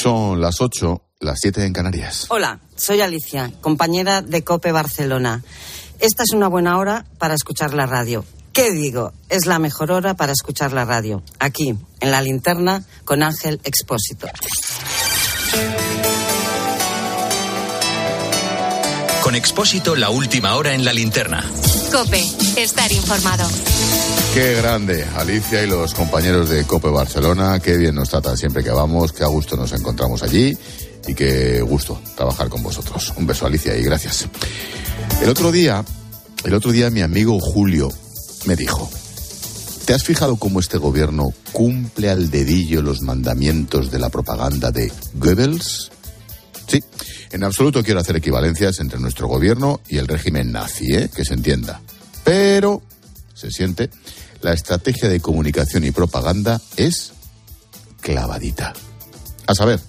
Son las 8, las 7 en Canarias. Hola, soy Alicia, compañera de COPE Barcelona. Esta es una buena hora para escuchar la radio. ¿Qué digo? Es la mejor hora para escuchar la radio. Aquí, en la linterna, con Ángel Expósito. Con Expósito, la última hora en la linterna. Cope, estar informado. Qué grande, Alicia y los compañeros de Cope Barcelona. Qué bien nos tratan siempre que vamos, qué a gusto nos encontramos allí y qué gusto trabajar con vosotros. Un beso, Alicia, y gracias. El otro día, el otro día mi amigo Julio me dijo, ¿te has fijado cómo este gobierno cumple al dedillo los mandamientos de la propaganda de Goebbels? Sí, en absoluto quiero hacer equivalencias entre nuestro gobierno y el régimen nazi, ¿eh? que se entienda. Pero, se siente, la estrategia de comunicación y propaganda es clavadita. A saber,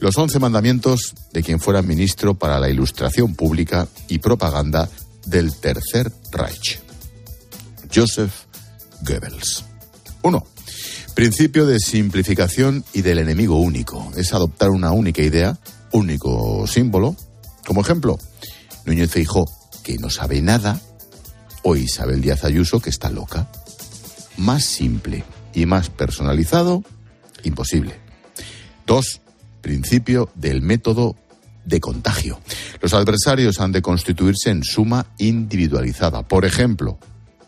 los once mandamientos de quien fuera ministro para la ilustración pública y propaganda del Tercer Reich. Joseph Goebbels. 1. Principio de simplificación y del enemigo único. Es adoptar una única idea, único símbolo. Como ejemplo, Núñez Feijó, que no sabe nada, o Isabel Díaz Ayuso, que está loca. Más simple y más personalizado, imposible. 2. Principio del método de contagio. Los adversarios han de constituirse en suma individualizada. Por ejemplo,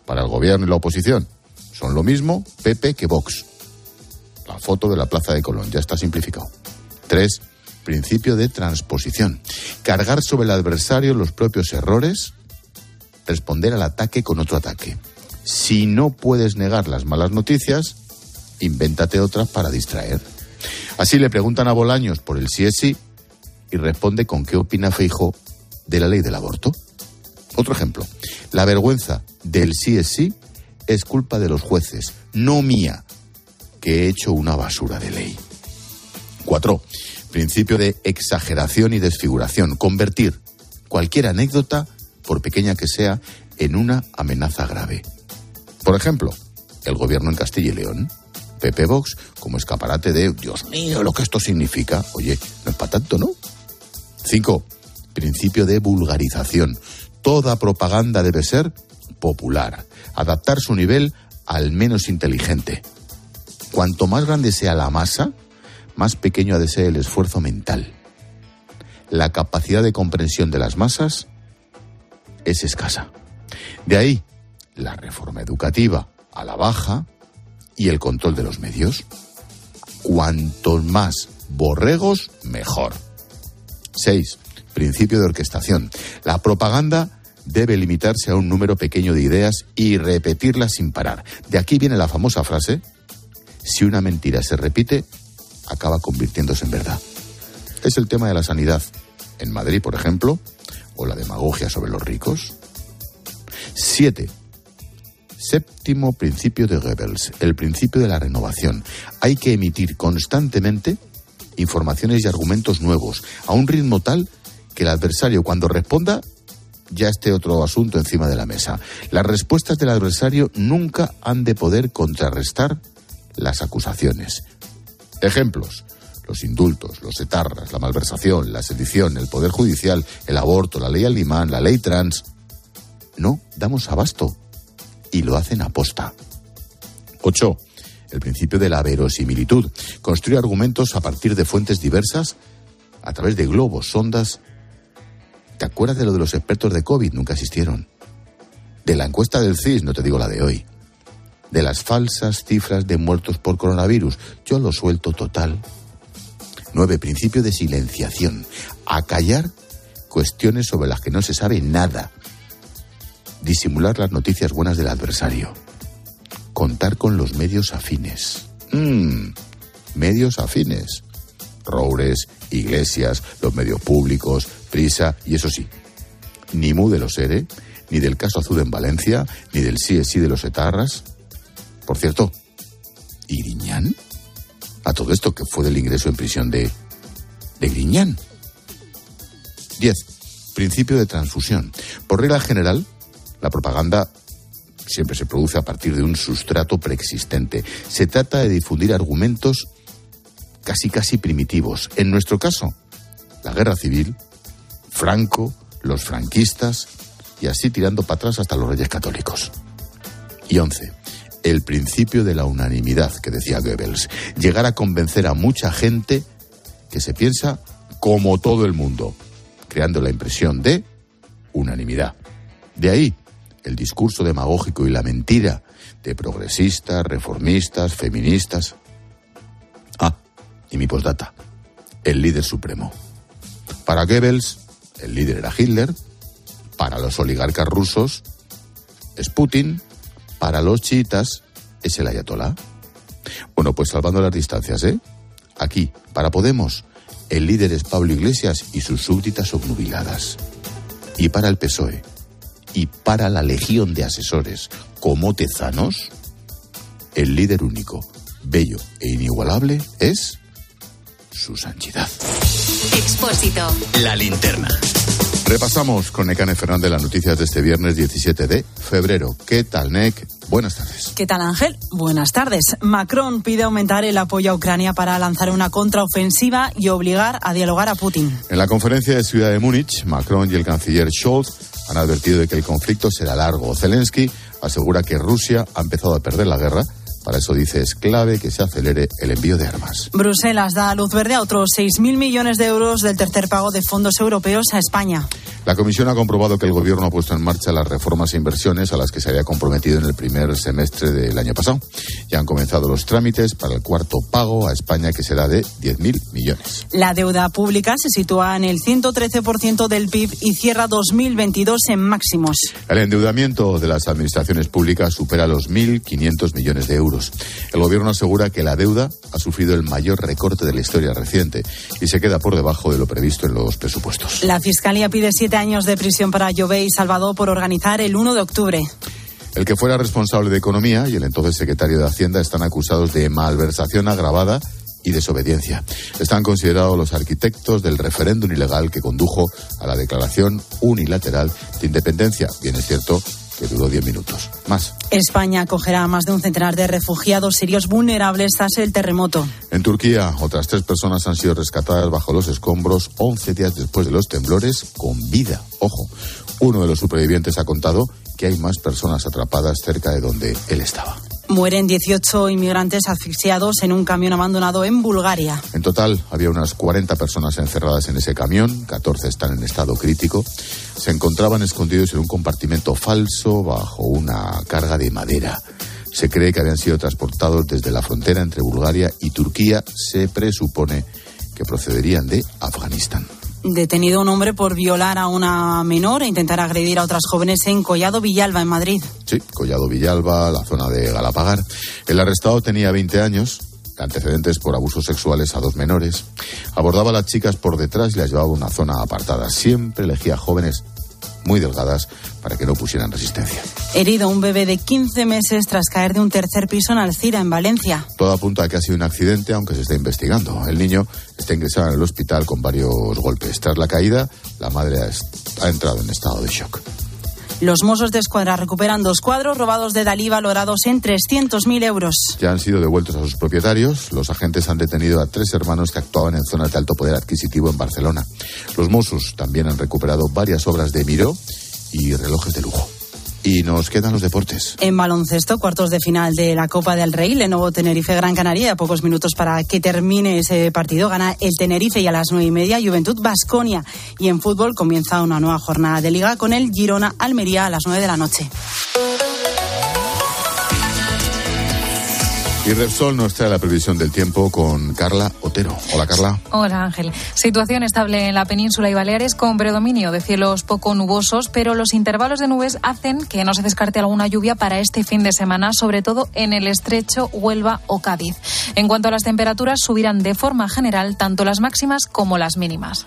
para el gobierno y la oposición, son lo mismo Pepe que Vox. La foto de la Plaza de Colón ya está simplificado. 3. Principio de transposición. Cargar sobre el adversario los propios errores, responder al ataque con otro ataque. Si no puedes negar las malas noticias, invéntate otras para distraer. Así le preguntan a Bolaños por el sí es sí y responde con qué opina Feijo de la ley del aborto. Otro ejemplo, la vergüenza del sí es sí es culpa de los jueces, no mía, que he hecho una basura de ley. Cuatro, principio de exageración y desfiguración, convertir cualquier anécdota, por pequeña que sea, en una amenaza grave. Por ejemplo, el gobierno en Castilla y León, Pepe Vox, como escaparate de, Dios mío, lo que esto significa. Oye, no es para tanto, ¿no? Cinco, principio de vulgarización. Toda propaganda debe ser popular, adaptar su nivel al menos inteligente. Cuanto más grande sea la masa, más pequeño ha de ser el esfuerzo mental. La capacidad de comprensión de las masas es escasa. De ahí la reforma educativa a la baja y el control de los medios. Cuantos más borregos, mejor. 6. Principio de orquestación. La propaganda debe limitarse a un número pequeño de ideas y repetirlas sin parar. De aquí viene la famosa frase, si una mentira se repite, acaba convirtiéndose en verdad. Es el tema de la sanidad. En Madrid, por ejemplo, o la demagogia sobre los ricos. 7. Séptimo principio de Goebbels, el principio de la renovación. Hay que emitir constantemente informaciones y argumentos nuevos, a un ritmo tal que el adversario cuando responda ya esté otro asunto encima de la mesa. Las respuestas del adversario nunca han de poder contrarrestar las acusaciones. Ejemplos. Los indultos, los etarras, la malversación, la sedición, el poder judicial, el aborto, la ley alimán, la ley trans. No damos abasto. Y lo hacen aposta. 8. El principio de la verosimilitud. Construye argumentos a partir de fuentes diversas a través de globos, sondas ¿Te acuerdas de lo de los expertos de COVID? Nunca existieron. De la encuesta del CIS, no te digo la de hoy. De las falsas cifras de muertos por coronavirus, yo lo suelto total. Nueve, principio de silenciación. Acallar cuestiones sobre las que no se sabe nada. Disimular las noticias buenas del adversario. Contar con los medios afines. Mmm, medios afines. Roures, iglesias, los medios públicos, prisa, y eso sí, ni mu de los ERE, ni del caso Azul en Valencia, ni del sí es sí de los etarras. Por cierto, ¿y Griñán? A todo esto que fue del ingreso en prisión de, de Griñán. 10. Principio de transfusión. Por regla general, la propaganda siempre se produce a partir de un sustrato preexistente. Se trata de difundir argumentos casi casi primitivos. En nuestro caso, la guerra civil, Franco, los franquistas y así tirando para atrás hasta los reyes católicos. Y once, el principio de la unanimidad que decía Goebbels, llegar a convencer a mucha gente que se piensa como todo el mundo, creando la impresión de unanimidad. De ahí el discurso demagógico y la mentira de progresistas, reformistas, feministas. Ah, y mi postdata, el líder supremo. Para Goebbels, el líder era Hitler, para los oligarcas rusos es Putin, para los chiitas es el ayatolá. Bueno, pues salvando las distancias, ¿eh? Aquí, para Podemos, el líder es Pablo Iglesias y sus súbditas obnubiladas. Y para el PSOE, y para la legión de asesores como Tezanos, el líder único, bello e inigualable es su santidad. Expósito. La linterna. Repasamos con Necane Fernández las noticias de este viernes 17 de febrero. ¿Qué tal, Nec? Buenas tardes. ¿Qué tal, Ángel? Buenas tardes. Macron pide aumentar el apoyo a Ucrania para lanzar una contraofensiva y obligar a dialogar a Putin. En la conferencia de Ciudad de Múnich, Macron y el canciller Scholz han advertido de que el conflicto será largo. Zelensky asegura que Rusia ha empezado a perder la guerra para eso dice es clave que se acelere el envío de armas. Bruselas da luz verde a otros 6.000 millones de euros del tercer pago de fondos europeos a España. La Comisión ha comprobado que el Gobierno ha puesto en marcha las reformas e inversiones a las que se había comprometido en el primer semestre del año pasado. Ya han comenzado los trámites para el cuarto pago a España, que será de 10.000 millones. La deuda pública se sitúa en el 113% del PIB y cierra 2022 en máximos. El endeudamiento de las administraciones públicas supera los 1.500 millones de euros. El Gobierno asegura que la deuda ha sufrido el mayor recorte de la historia reciente y se queda por debajo de lo previsto en los presupuestos. La Fiscalía pide años de prisión para Llobé y Salvador por organizar el 1 de octubre. El que fuera responsable de Economía y el entonces secretario de Hacienda están acusados de malversación agravada y desobediencia. Están considerados los arquitectos del referéndum ilegal que condujo a la declaración unilateral de independencia. Bien es cierto que duró 10 minutos. Más. España acogerá a más de un centenar de refugiados sirios vulnerables tras el terremoto. En Turquía, otras tres personas han sido rescatadas bajo los escombros 11 días después de los temblores con vida. Ojo, uno de los supervivientes ha contado que hay más personas atrapadas cerca de donde él estaba. Mueren 18 inmigrantes asfixiados en un camión abandonado en Bulgaria. En total, había unas 40 personas encerradas en ese camión, 14 están en estado crítico. Se encontraban escondidos en un compartimento falso bajo una carga de madera. Se cree que habían sido transportados desde la frontera entre Bulgaria y Turquía. Se presupone que procederían de Afganistán. Detenido un hombre por violar a una menor e intentar agredir a otras jóvenes en Collado Villalba, en Madrid. Sí, Collado Villalba, la zona de Galapagar. El arrestado tenía 20 años, antecedentes por abusos sexuales a dos menores. Abordaba a las chicas por detrás y las llevaba a una zona apartada. Siempre elegía jóvenes muy delgadas para que no pusieran resistencia. Herido un bebé de 15 meses tras caer de un tercer piso en Alcira, en Valencia. Todo apunta a que ha sido un accidente, aunque se está investigando. El niño está ingresado en el hospital con varios golpes. Tras la caída, la madre ha, entrado en estado de shock. Los Mossos de Escuadra recuperan dos cuadros robados de Dalí valorados en 300.000 euros. Ya han sido devueltos a sus propietarios. Los agentes han detenido a tres hermanos que actuaban en zonas de alto poder adquisitivo en Barcelona. Los Mossos también han recuperado varias obras de Miró y relojes de lujo. Y nos quedan los deportes. En baloncesto, cuartos de final de la Copa del Rey, Lenovo Tenerife Gran Canaria. A pocos minutos para que termine ese partido, gana el Tenerife y a las nueve y media Juventud Basconia. Y en fútbol comienza una nueva jornada de liga con el Girona Almería a las nueve de la noche. Y Repsol nos trae la previsión del tiempo con Carla Otero. Hola Carla. Hola Ángel. Situación estable en la península y Baleares con predominio de cielos poco nubosos, pero los intervalos de nubes hacen que no se descarte alguna lluvia para este fin de semana, sobre todo en el estrecho Huelva o Cádiz. En cuanto a las temperaturas, subirán de forma general tanto las máximas como las mínimas.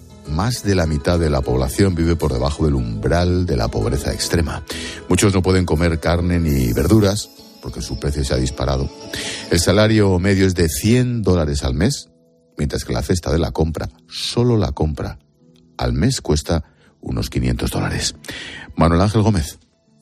más de la mitad de la población vive por debajo del umbral de la pobreza extrema. Muchos no pueden comer carne ni verduras porque su precio se ha disparado. El salario medio es de 100 dólares al mes, mientras que la cesta de la compra, solo la compra, al mes cuesta unos 500 dólares. Manuel Ángel Gómez.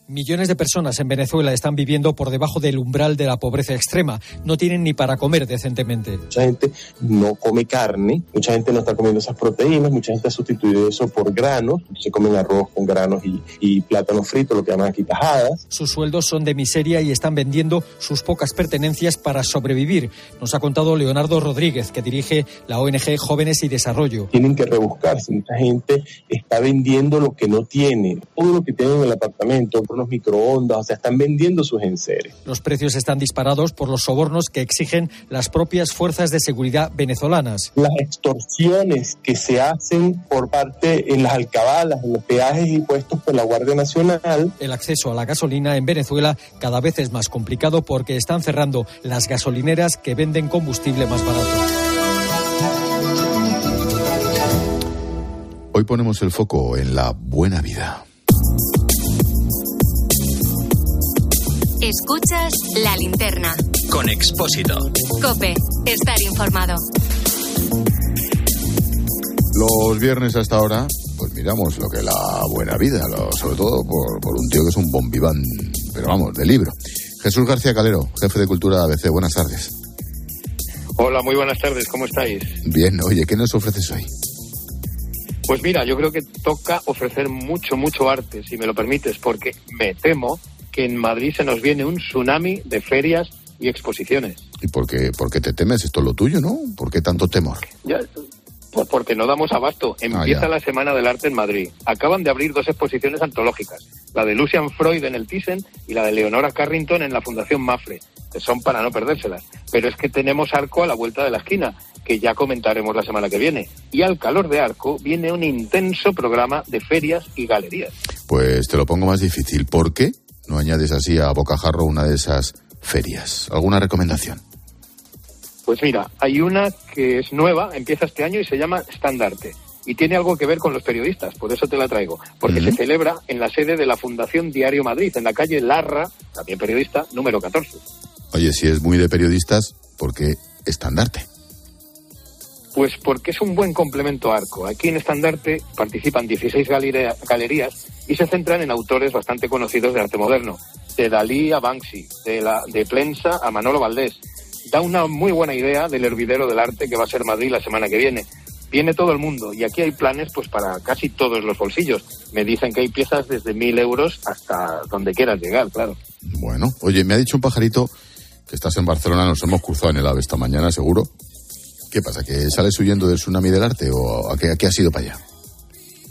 Millones de personas en Venezuela están viviendo por debajo del umbral de la pobreza extrema. No tienen ni para comer decentemente. Mucha gente no come carne, mucha gente no está comiendo esas proteínas, mucha gente ha sustituido eso por granos. Se comen arroz con granos y, y plátano frito, lo que llaman aquí tajadas. Sus sueldos son de miseria y están vendiendo sus pocas pertenencias para sobrevivir. Nos ha contado Leonardo Rodríguez, que dirige la ONG Jóvenes y Desarrollo. Tienen que rebuscarse. Mucha gente está vendiendo lo que no tiene, todo lo que tiene en el apartamento unos microondas, o sea, están vendiendo sus enseres. Los precios están disparados por los sobornos que exigen las propias fuerzas de seguridad venezolanas. Las extorsiones que se hacen por parte en las alcabalas, en los peajes impuestos por la Guardia Nacional. El acceso a la gasolina en Venezuela cada vez es más complicado porque están cerrando las gasolineras que venden combustible más barato. Hoy ponemos el foco en la buena vida. Escuchas la linterna. Con Expósito. Cope, estar informado. Los viernes hasta ahora, pues miramos lo que es la buena vida, lo- sobre todo por, por un tío que es un bombiván, pero vamos, de libro. Jesús García Calero, jefe de Cultura ABC, buenas tardes. Hola, muy buenas tardes, ¿cómo estáis? Bien, oye, ¿qué nos ofreces hoy? Pues mira, yo creo que toca ofrecer mucho, mucho arte, si me lo permites, porque me temo que en Madrid se nos viene un tsunami de ferias y exposiciones. ¿Y por qué, por qué te temes? Esto es lo tuyo, ¿no? ¿Por qué tanto temor? Ya, pues porque no damos abasto. Empieza ya. la Semana del Arte en Madrid. Acaban de abrir dos exposiciones antológicas, la de Lucian Freud en el Thyssen y la de Leonora Carrington en la Fundación Mafre, que son para no perdérselas. Pero es que tenemos Arco a la vuelta de la esquina, que ya comentaremos la semana que viene. Y al calor de Arco viene un intenso programa de ferias y galerías. Pues te lo pongo más difícil. ¿Por qué no añades así a bocajarro una de esas ferias? ¿Alguna recomendación? Pues mira, hay una que es nueva, empieza este año y se llama Standarte. Y tiene algo que ver con los periodistas, por eso te la traigo. Porque se celebra en la sede de la Fundación Diario Madrid, en la calle Larra, también periodista, número 14. Oye, si es muy de periodistas, ¿por qué estandarte? Pues porque es un buen complemento a Arco. Aquí en Estandarte participan 16 galería- galerías y se centran en autores bastante conocidos de arte moderno, de Dalí a Banksy, de, la, de Plensa a Manolo Valdés. Da una muy buena idea del hervidero del arte que va a ser Madrid la semana que viene. Viene todo el mundo y aquí hay planes pues para casi todos los bolsillos. Me dicen que hay piezas desde mil euros hasta donde quieras llegar, claro. Bueno, oye, me ha dicho un pajarito que estás en Barcelona, nos hemos cruzado en el AVE esta mañana, seguro. ¿Qué pasa? ¿Que sales huyendo del tsunami del arte o a qué, a qué has ido para allá?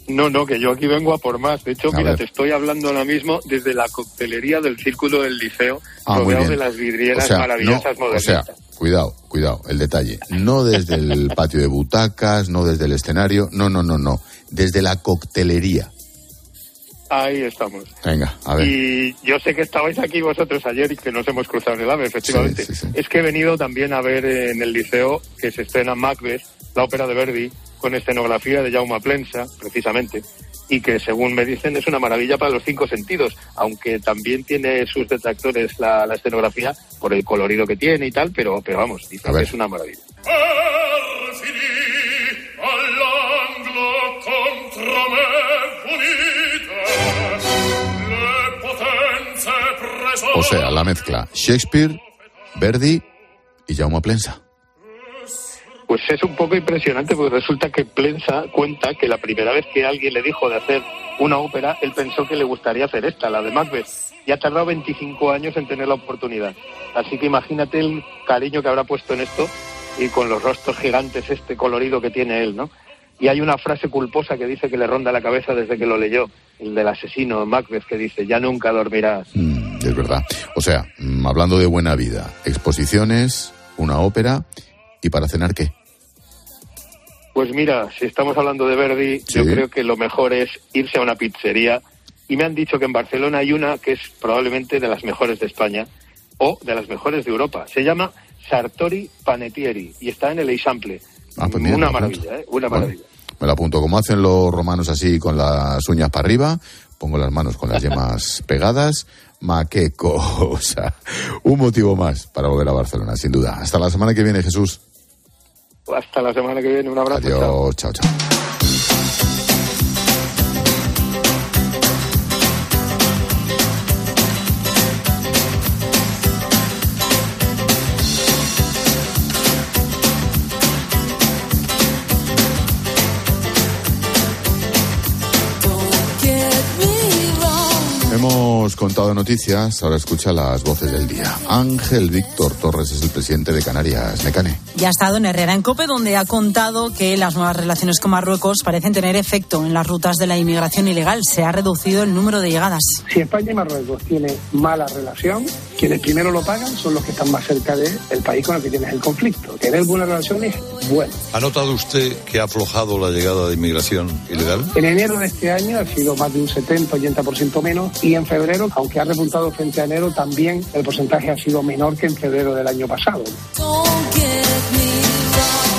No, no, que yo aquí vengo a por más. De hecho, A mira, ver. te estoy hablando ahora mismo desde la coctelería del Círculo del Liceo, Ah, rodeado de las vidrieras O sea, maravillosas no, o sea, modernistas. cuidado, cuidado, el detalle. No desde el patio de butacas, no desde el escenario, no, no, no, no. Desde la coctelería. Ahí estamos. Venga, a ver. Y yo sé que estabais aquí vosotros ayer y que nos hemos cruzado en el AVE, efectivamente. Sí, sí, sí. Es que he venido también a ver en el liceo que se estrena Macbeth, la ópera de Verdi, con escenografía de Jaume Plensa, precisamente, y que según me dicen es una maravilla para los cinco sentidos, aunque también tiene sus detractores la, la escenografía por el colorido que tiene y tal, pero, pero vamos, dicen que es una maravilla. O sea, la mezcla Shakespeare, Verdi y Jaume Plensa. Pues es un poco impresionante porque resulta que Plensa cuenta que la primera vez que alguien le dijo de hacer una ópera, él pensó que le gustaría hacer esta, la de Macbeth. Y ha tardado 25 años en tener la oportunidad. Así que imagínate el cariño que habrá puesto en esto y con los rostros gigantes, este colorido que tiene él, ¿no? Y hay una frase culposa que dice que le ronda la cabeza desde que lo leyó, el del asesino Macbeth, que dice, ya nunca dormirás. Mm, verdad. O sea, mm, hablando de buena vida, exposiciones, una ópera y para cenar qué? Pues mira, si estamos hablando de Verdi, yo creo que lo mejor es irse a una pizzería y me han dicho que en Barcelona hay una que es probablemente de las mejores de España o de las mejores de Europa. Se llama Sartori Panettieri y está en el Eixample. Ah, pues una maravilla. ¿eh? Una maravilla. Me lo apunto. Como hacen los romanos así con las uñas para arriba, pongo las manos con las yemas pegadas. Ma, qué cosa. Un motivo más para volver a Barcelona, sin duda. Hasta la semana que viene, Jesús. Hasta la semana que viene. Un abrazo. chao. Adiós. Chao, chao. Contado noticias, ahora escucha las voces del día. Ángel Víctor Torres es el presidente de Canarias, Mecane. Ya ha estado en Herrera en Cope, donde ha contado que las nuevas relaciones con Marruecos parecen tener efecto en las rutas de la inmigración ilegal. Se ha reducido el número de llegadas. Si España y Marruecos tienen mala relación, quienes primero lo pagan son los que están más cerca del país con el que tienes el conflicto. Tener buena relación es bueno. ¿Ha notado usted que ha aflojado la llegada de inmigración ilegal? En enero de este año ha sido más de un 70-80% menos y en febrero, aunque ha repuntado frente a enero, también el porcentaje ha sido menor que en febrero del año pasado.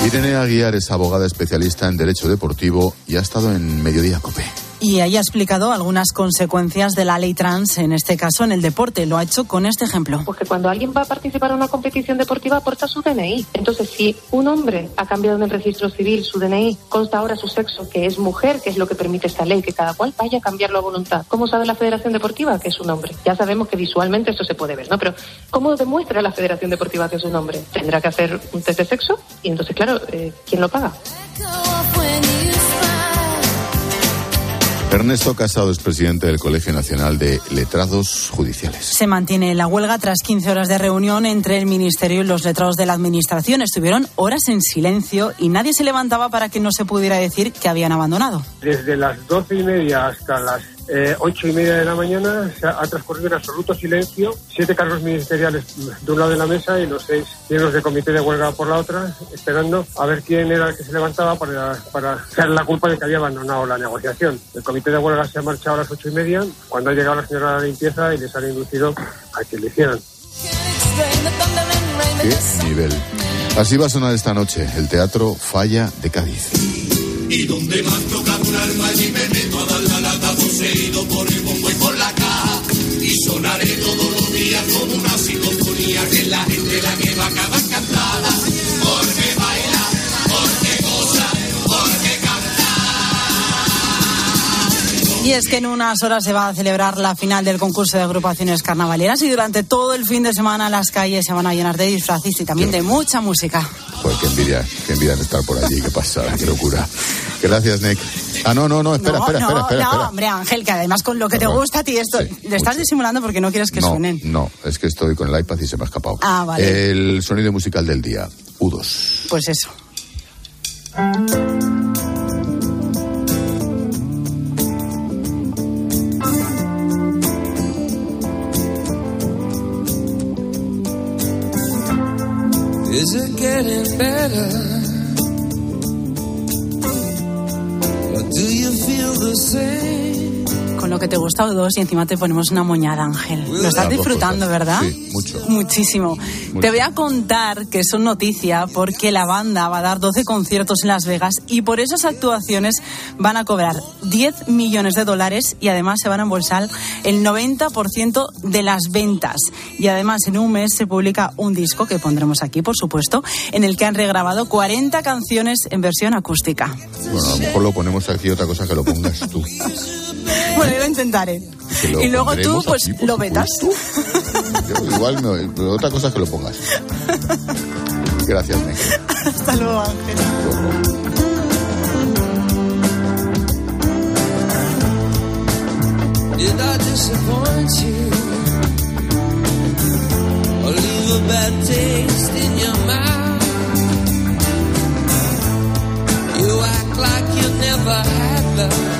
Irene Aguiar es abogada especialista en Derecho Deportivo y ha estado en Mediodía Cope. Y ahí ha explicado algunas consecuencias de la ley trans, en este caso en el deporte. Lo ha hecho con este ejemplo. Pues que cuando alguien va a participar en una competición deportiva aporta su DNI. Entonces, si un hombre ha cambiado en el registro civil su DNI, consta ahora su sexo, que es mujer, que es lo que permite esta ley, que cada cual vaya a cambiarlo a voluntad. ¿Cómo sabe la Federación Deportiva que es un hombre? Ya sabemos que visualmente eso se puede ver, ¿no? Pero ¿cómo demuestra la Federación Deportiva que es un hombre? Tendrá que hacer un test de sexo y entonces, claro, eh, ¿quién lo paga? Ernesto Casado es presidente del Colegio Nacional de Letrados Judiciales. Se mantiene la huelga tras 15 horas de reunión entre el Ministerio y los letrados de la Administración. Estuvieron horas en silencio y nadie se levantaba para que no se pudiera decir que habían abandonado. Desde las doce y media hasta las eh, ocho y media de la mañana se ha, transcurrido en absoluto silencio. Siete cargos ministeriales de un lado de la mesa y los seis miembros del comité de huelga por la otra, esperando a ver quién era el que se levantaba para, para la culpa de que había abandonado la negociación. El comité de huelga se ha marchado a las ocho y media cuando ha llegado la señora de la limpieza y les han inducido a que lo hicieran. ¿Qué nivel? Así va a sonar esta noche el Teatro Falla de Cádiz. Y donde más toca un alma allí me meto a dar la lata. Poseído por el bombo y por la caja. Y sonaré todos los días como una psicofonía. Que la gente la que va a acabar cantada porque baila, porque goza, porque canta. Y es que en unas horas se va a celebrar la final del concurso de agrupaciones carnavaleras. Y durante todo el fin de semana las calles se van a llenar de disfraces y también de mucha música. Pues qué envidia, qué envidia de estar por allí, qué pasada, qué locura. Gracias, Nick. Ah, no, no, no, espera, no, espera, no, espera, espera, no, espera. hombre, Ángel, que además con lo que te gusta a ti esto, Sí, le estás disimulando porque no quieres que no, suenen. no, es que estoy con el iPad y se me ha escapado. Ah, vale. El sonido musical del día, U2. Pues eso. Getting better? Que te gusta o dos y encima te ponemos una moñada, Ángel. Lo estás Las disfrutando. ¿verdad? Sí, mucho. Muchísimo. Te voy a contar que son noticia porque la banda va a dar 12 conciertos en Las Vegas y por esas actuaciones van a cobrar 10 millones de dólares y además se van a embolsar el 90% de las ventas. Y además en un mes se publica un disco que pondremos aquí, por supuesto, en el que han regrabado 40 canciones en versión acústica. Bueno, a lo mejor lo ponemos aquí, otra cosa que lo pongas tú. Bueno, yo lo intentaré. Lo Y luego tú, pues, lo vetas. Yo Igual, no, pero otra cosa que lo pongas. Gracias, Nick. Hasta luego, Ángel. Did I disappoint you? Or leave a bad taste in your mouth? You act like you never had love.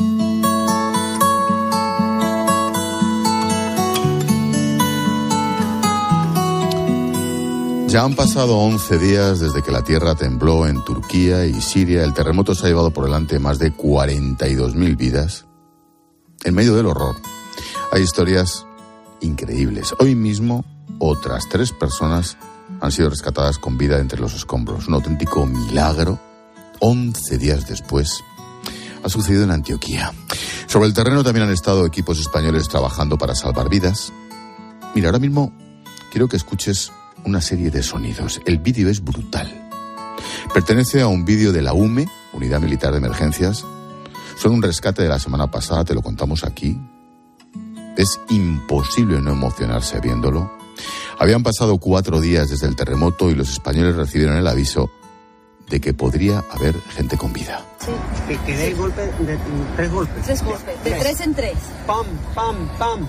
Ya han pasado 11 días desde que la tierra tembló en Turquía y Siria. El terremoto se ha llevado por delante más de 42.000 vidas. En medio del horror, hay historias increíbles. Hoy mismo, otras tres personas han sido rescatadas con vida entre los escombros. Un auténtico milagro. 11 días después, ha sucedido en Antioquía. Sobre el terreno también han estado equipos españoles trabajando para salvar vidas. Mira, ahora mismo quiero que escuches una serie de sonidos. El vídeo es brutal. Pertenece a un vídeo de la UME, Unidad Militar de Emergencias. Son un rescate de la semana pasada, te lo contamos aquí. Es imposible no emocionarse viéndolo. Habían pasado cuatro días desde el terremoto y los españoles recibieron el aviso de que podría haber gente con vida. Que, que dé golpe de tres golpes. Tres golpes, de tres en tres. Pam, pam, pam.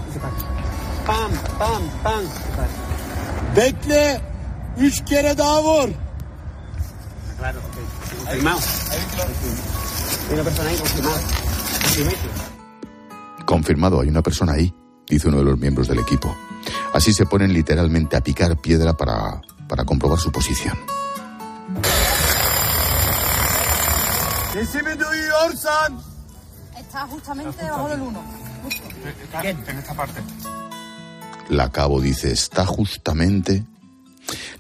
Pam, pam, pam. Bekle. Üç kere daha vur. Claro, ok. Confirmado. Hay una persona ahí confirmada. Confirmado, hay una persona ahí, dice uno de los miembros del equipo. Así se ponen literalmente a picar piedra para, para comprobar su posición. Sesimi duyuyorsan. Está justamente debajo del uno. Justo. En esta parte. La cabo dice, está justamente...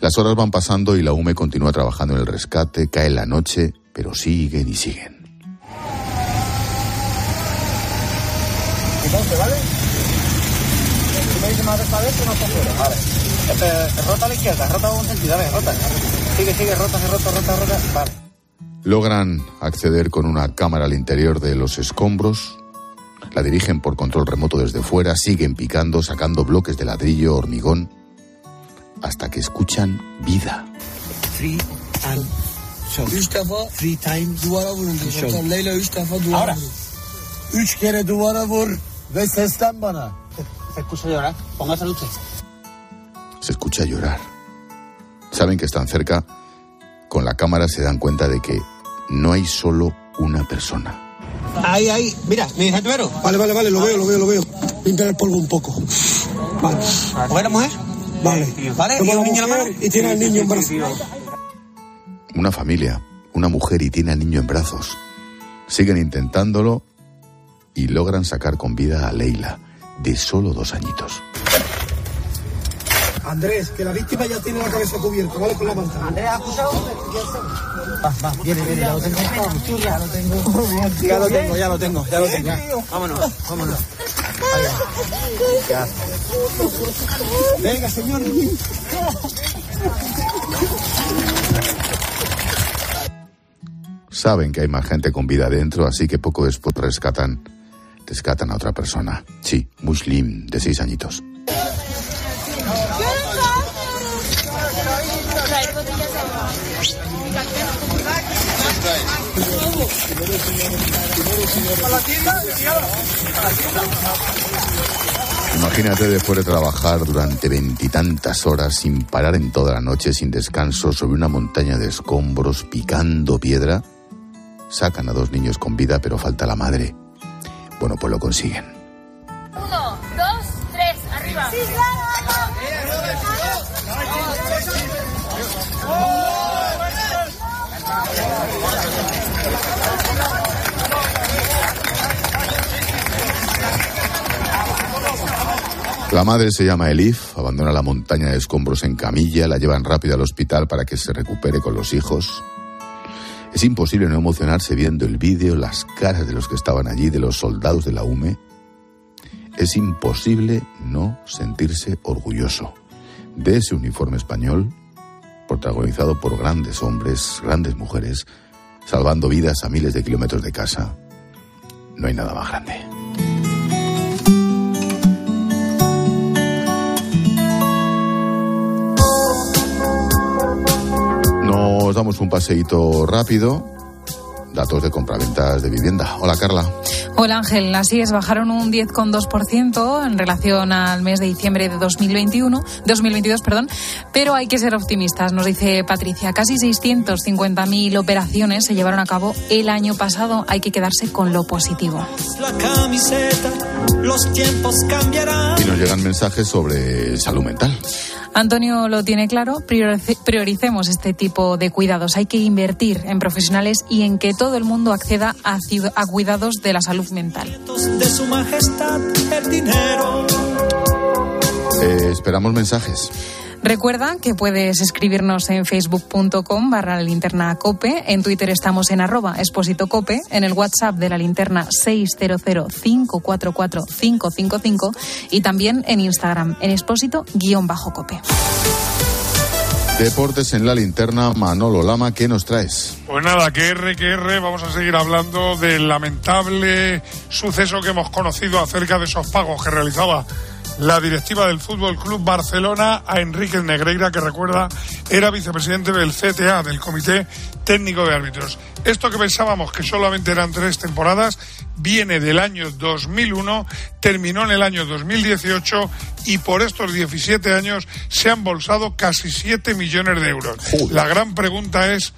Las horas van pasando y la UME continúa trabajando en el rescate, cae la noche, pero siguen y siguen. Entonces, ¿vale? Si me dice más despacio, no está fuera. Vale. Este, rota a la izquierda, rota un sentido, vale, rota. Sigue, sigue, rota, rota, rota, rota. Vale. Logran acceder con una cámara al interior de los escombros, la dirigen por control remoto desde fuera, siguen picando, sacando bloques de ladrillo, hormigón, hasta que escuchan vida. Three and show. Üç defa three times duvara vurun diyor. Show. Komutan Leyla üç defa duvara Ahora. Se escucha llorar. Póngase. Se escucha llorar. Saben que están cerca. Con la cámara se dan cuenta de que no hay solo una persona. Ahí, ahí. Mira, mi primero. Vale, vale, vale, lo veo, lo veo, lo veo. Limpia el polvo un poco. Vale. ¿Mujer la mujer? Vale. Vale, ¿y un niño en la mano? y tiene al niño en brazos. Una familia, una mujer y tiene al niño en brazos. Siguen intentándolo y logran sacar con vida a Leila, de solo dos añitos. Andrés, que la víctima ya tiene la cabeza cubierta, ¿vale? Con la manta. Andrés, ¿has acusado? Va, va, viene, viene, ya lo tengo. Ya lo tengo. Ya lo tengo, ya lo tengo, ya lo tengo. ya. Vámonos, vámonos. Ya. Venga, señor. Saben que hay más gente con vida dentro, así que poco después rescatan, rescatan a otra persona. Sí, Muslim, de seis añitos. Imagínate después de trabajar durante veintitantas horas sin parar en toda la noche, sin descanso, sobre una montaña de escombros, picando piedra. Sacan a dos niños con vida, pero falta la madre. Bueno, pues lo consiguen. La madre se llama Elif, abandona la montaña de escombros en camilla, la llevan rápido al hospital para que se recupere con los hijos. Es imposible no emocionarse viendo el vídeo, las caras de los que estaban allí, de los soldados de la UME. Es imposible no sentirse orgulloso de ese uniforme español, protagonizado por grandes hombres, grandes mujeres, salvando vidas a miles de kilómetros de casa. No hay nada más grande. Damos un paseíto rápido. datos de compraventas de vivienda. Hola Carla. Hola Ángel, así es, bajaron un 10,2% en relación al mes de diciembre de 2021, 2022, perdón, pero hay que ser optimistas, nos dice Patricia. Casi 650.000 operaciones se llevaron a cabo el año pasado, hay que quedarse con lo positivo. La camiseta, los tiempos cambiarán. Y nos llegan mensajes sobre salud mental. Antonio lo tiene claro, priorice- prioricemos este tipo de cuidados. Hay que invertir en profesionales y en que todo el mundo acceda a, a cuidados de la salud mental. De su majestad el dinero. Eh, esperamos mensajes. Recuerda que puedes escribirnos en facebook.com barra la linterna cope, en Twitter estamos en arroba expósito cope, en el WhatsApp de la linterna 600-544-555 y también en Instagram en expósito guion bajo cope. Deportes en la linterna, Manolo Lama, ¿qué nos traes? Pues nada, que R, que R, vamos a seguir hablando del lamentable suceso que hemos conocido acerca de esos pagos que realizaba la directiva del Fútbol Club Barcelona a Enrique Negreira, que recuerda era vicepresidente del CTA, del Comité Técnico de Árbitros. Esto que pensábamos que solamente eran tres temporadas viene del año 2001, terminó en el año 2018 y por estos 17 años se han bolsado casi 7 millones de euros. La gran pregunta es,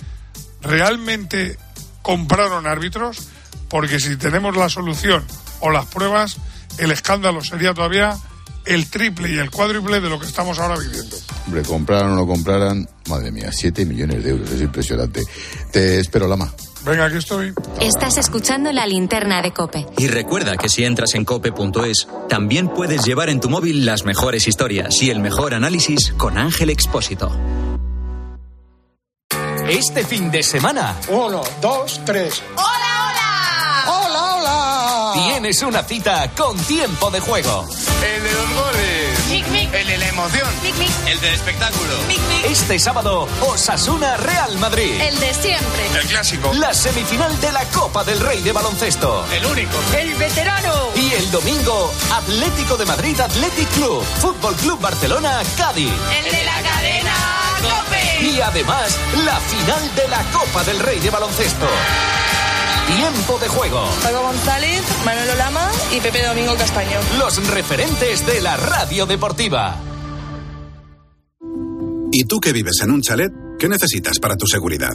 ¿realmente compraron árbitros? Porque si tenemos la solución o las pruebas, el escándalo sería todavía el triple y el cuádruple de lo que estamos ahora viviendo. Hombre, compraran o no compraran, madre mía, 7 millones de euros, es impresionante. Te espero, Lama. Venga, aquí estoy. Estás escuchando la linterna de Cope. Y recuerda que si entras en cope.es, también puedes llevar en tu móvil las mejores historias y el mejor análisis con Ángel Expósito. Este fin de semana. Uno, dos, tres. ¡Hola, hola! ¡Hola, hola! Tienes una cita con tiempo de juego. El de los goles. El de la emoción. El del espectáculo. Este sábado, Osasuna Real Madrid. El de siempre. El clásico. La semifinal de la Copa del Rey de Baloncesto. El único. El veterano. Y el domingo, Atlético de Madrid Athletic Club, Fútbol Club Barcelona, Cádiz. El de la cadena Cope. Y además, la final de la Copa del Rey de Baloncesto. Tiempo de juego. Paco González, Manolo Lama y Pepe Domingo Castaño. Los referentes de la radio deportiva. ¿Y tú que vives en un chalet? ¿Qué necesitas para tu seguridad?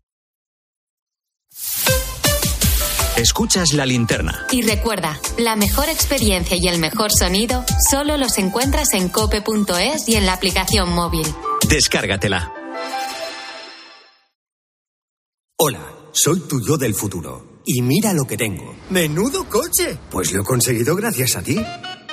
Escuchas la linterna. Y recuerda, la mejor experiencia y el mejor sonido solo los encuentras en cope.es y en la aplicación móvil. Descárgatela. Hola, soy tu yo del futuro. Y mira lo que tengo. ¡Menudo coche! Pues lo he conseguido gracias a ti.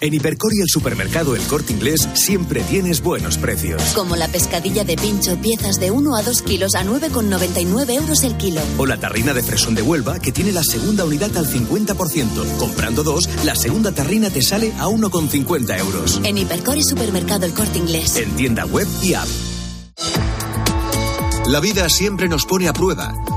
En Hipercor y el supermercado El Corte Inglés siempre tienes buenos precios. Como la pescadilla de pincho, piezas de 1 a 2 kilos a 9,99 euros el kilo. O la tarrina de fresón de Huelva que tiene la segunda unidad al 50%. Comprando dos, la segunda tarrina te sale a 1,50 euros. En Hipercor y supermercado El Corte Inglés. En tienda web y app. La vida siempre nos pone a prueba.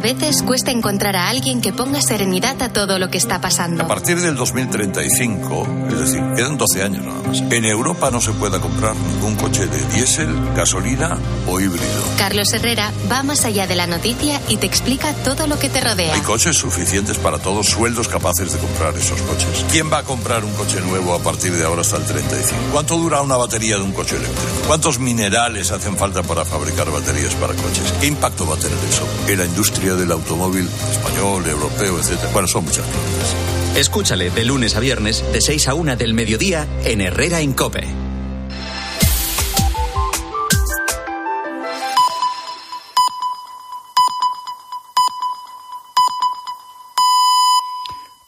A veces cuesta encontrar a alguien que ponga serenidad a todo lo que está pasando. A partir del 2035, es decir, quedan 12 años nada más, en Europa no se pueda comprar ningún coche de diésel, gasolina o híbrido. Carlos Herrera va más allá de la noticia y te explica todo lo que te rodea. Hay coches suficientes para todos, sueldos capaces de comprar esos coches. ¿Quién va a comprar un coche nuevo a partir de ahora hasta el 35? ¿Cuánto dura una batería de un coche eléctrico? ¿Cuántos minerales hacen falta para fabricar baterías para coches? ¿Qué impacto va a tener eso en la industria del automóvil español, europeo, etcétera? Bueno, son muchas preguntas. Escúchale de lunes a viernes de 6 a 1 del mediodía en Herrera en Cope.